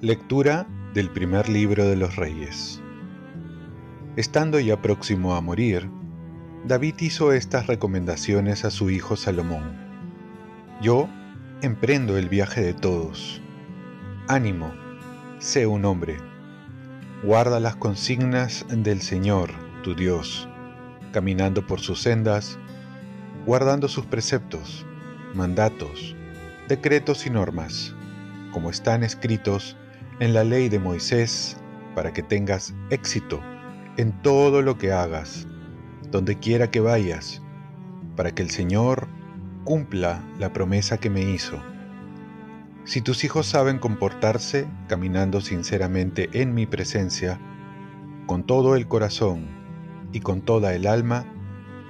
Lectura del primer libro de los reyes. Estando ya próximo a morir, David hizo estas recomendaciones a su hijo Salomón. Yo emprendo el viaje de todos. Ánimo, sé un hombre. Guarda las consignas del Señor, tu Dios, caminando por sus sendas, guardando sus preceptos, mandatos, decretos y normas, como están escritos en la ley de Moisés para que tengas éxito en todo lo que hagas, donde quiera que vayas, para que el Señor cumpla la promesa que me hizo. Si tus hijos saben comportarse caminando sinceramente en mi presencia, con todo el corazón y con toda el alma,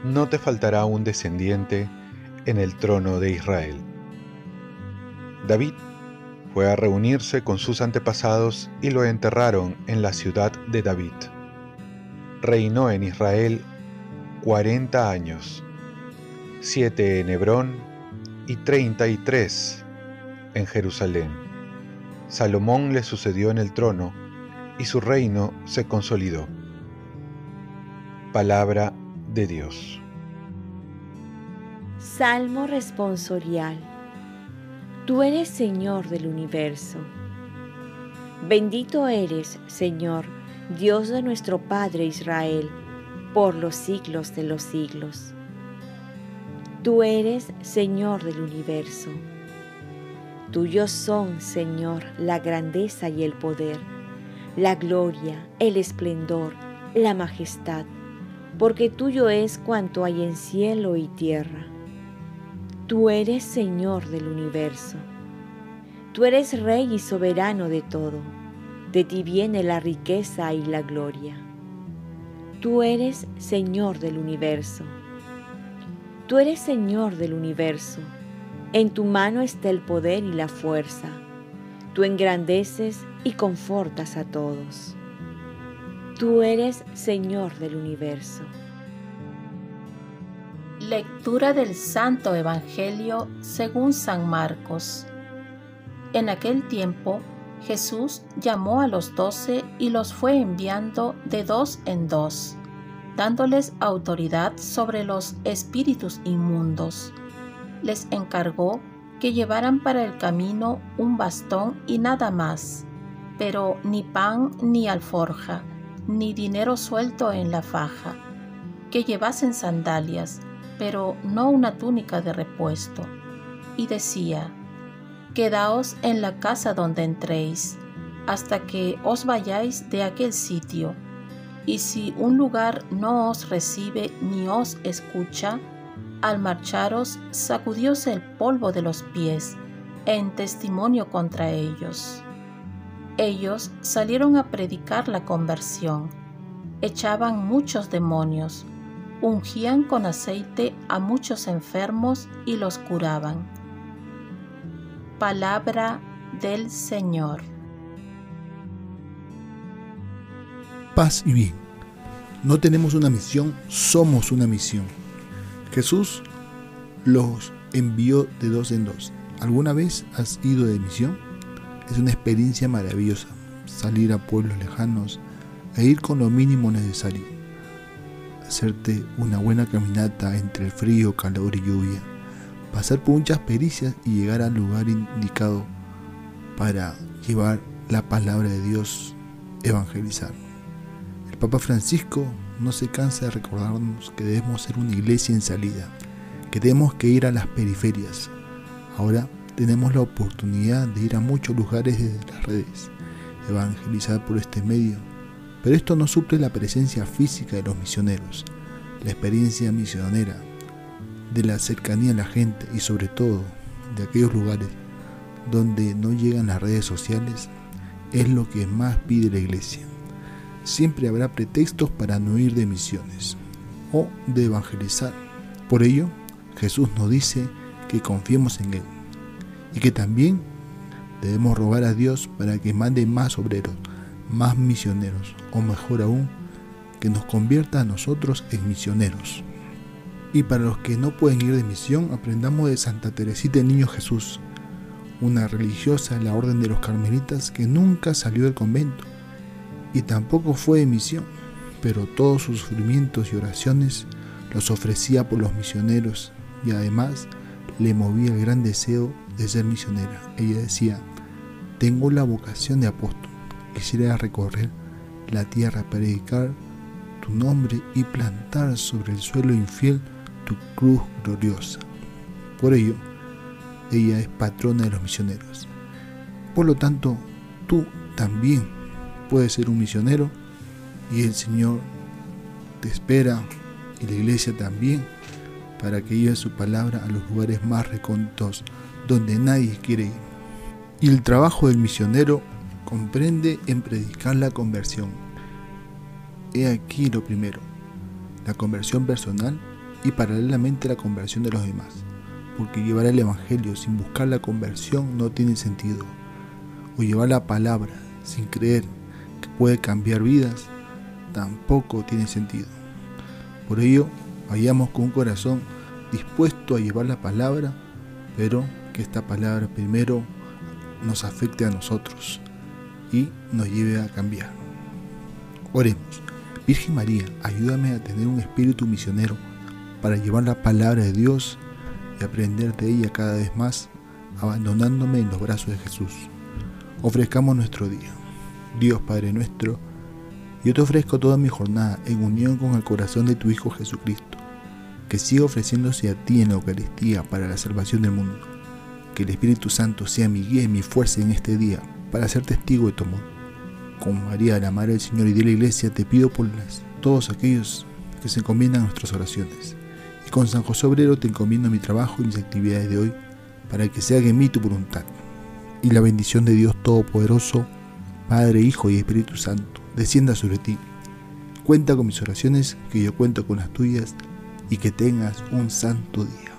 no te faltará un descendiente en el trono de Israel. David fue a reunirse con sus antepasados y lo enterraron en la ciudad de David. Reinó en Israel cuarenta años, siete en Hebrón y treinta y tres en Jerusalén. Salomón le sucedió en el trono y su reino se consolidó. Palabra de Dios. Salmo responsorial Tú eres Señor del universo. Bendito eres, Señor, Dios de nuestro Padre Israel, por los siglos de los siglos. Tú eres Señor del universo. Tuyos son, Señor, la grandeza y el poder, la gloria, el esplendor, la majestad, porque tuyo es cuanto hay en cielo y tierra. Tú eres Señor del universo. Tú eres Rey y soberano de todo. De ti viene la riqueza y la gloria. Tú eres Señor del universo. Tú eres Señor del universo. En tu mano está el poder y la fuerza. Tú engrandeces y confortas a todos. Tú eres Señor del universo. Lectura del Santo Evangelio según San Marcos. En aquel tiempo Jesús llamó a los doce y los fue enviando de dos en dos, dándoles autoridad sobre los espíritus inmundos. Les encargó que llevaran para el camino un bastón y nada más, pero ni pan ni alforja, ni dinero suelto en la faja, que llevasen sandalias pero no una túnica de repuesto. Y decía, Quedaos en la casa donde entréis, hasta que os vayáis de aquel sitio. Y si un lugar no os recibe ni os escucha, al marcharos sacudíos el polvo de los pies, en testimonio contra ellos. Ellos salieron a predicar la conversión, echaban muchos demonios, ungían con aceite a muchos enfermos y los curaban. Palabra del Señor. Paz y bien. No tenemos una misión, somos una misión. Jesús los envió de dos en dos. ¿Alguna vez has ido de misión? Es una experiencia maravillosa salir a pueblos lejanos e ir con lo mínimo necesario hacerte una buena caminata entre el frío, calor y lluvia, pasar por muchas pericias y llegar al lugar indicado para llevar la palabra de Dios, evangelizar. El Papa Francisco no se cansa de recordarnos que debemos ser una iglesia en salida, que tenemos que ir a las periferias. Ahora tenemos la oportunidad de ir a muchos lugares desde las redes, evangelizar por este medio pero esto no suple la presencia física de los misioneros, la experiencia misionera, de la cercanía a la gente y sobre todo de aquellos lugares donde no llegan las redes sociales, es lo que más pide la iglesia. Siempre habrá pretextos para no ir de misiones o de evangelizar. Por ello, Jesús nos dice que confiemos en Él y que también debemos rogar a Dios para que mande más obreros más misioneros, o mejor aún, que nos convierta a nosotros en misioneros. Y para los que no pueden ir de misión, aprendamos de Santa Teresita del Niño Jesús, una religiosa de la Orden de los Carmelitas que nunca salió del convento y tampoco fue de misión, pero todos sus sufrimientos y oraciones los ofrecía por los misioneros y además le movía el gran deseo de ser misionera. Ella decía, tengo la vocación de apóstol, quisiera recorrer la tierra, predicar tu nombre y plantar sobre el suelo infiel tu cruz gloriosa. Por ello, ella es patrona de los misioneros. Por lo tanto, tú también puedes ser un misionero y el Señor te espera y la iglesia también para que lleve su palabra a los lugares más recónditos donde nadie quiere ir. Y el trabajo del misionero comprende en predicar la conversión. He aquí lo primero, la conversión personal y paralelamente la conversión de los demás, porque llevar el Evangelio sin buscar la conversión no tiene sentido, o llevar la palabra sin creer que puede cambiar vidas tampoco tiene sentido. Por ello, vayamos con un corazón dispuesto a llevar la palabra, pero que esta palabra primero nos afecte a nosotros y nos lleve a cambiar. Oremos. Virgen María, ayúdame a tener un espíritu misionero para llevar la palabra de Dios y aprender de ella cada vez más, abandonándome en los brazos de Jesús. Ofrezcamos nuestro día. Dios Padre nuestro, yo te ofrezco toda mi jornada en unión con el corazón de tu Hijo Jesucristo, que siga ofreciéndose a ti en la Eucaristía para la salvación del mundo. Que el Espíritu Santo sea mi guía y mi fuerza en este día para ser testigo de tu amor. Con María, la Madre del Señor y de la Iglesia, te pido por las, todos aquellos que se encomiendan a nuestras oraciones. Y con San José Obrero te encomiendo mi trabajo y mis actividades de hoy, para que se haga en mí tu voluntad. Y la bendición de Dios Todopoderoso, Padre, Hijo y Espíritu Santo, descienda sobre ti. Cuenta con mis oraciones, que yo cuento con las tuyas, y que tengas un santo día.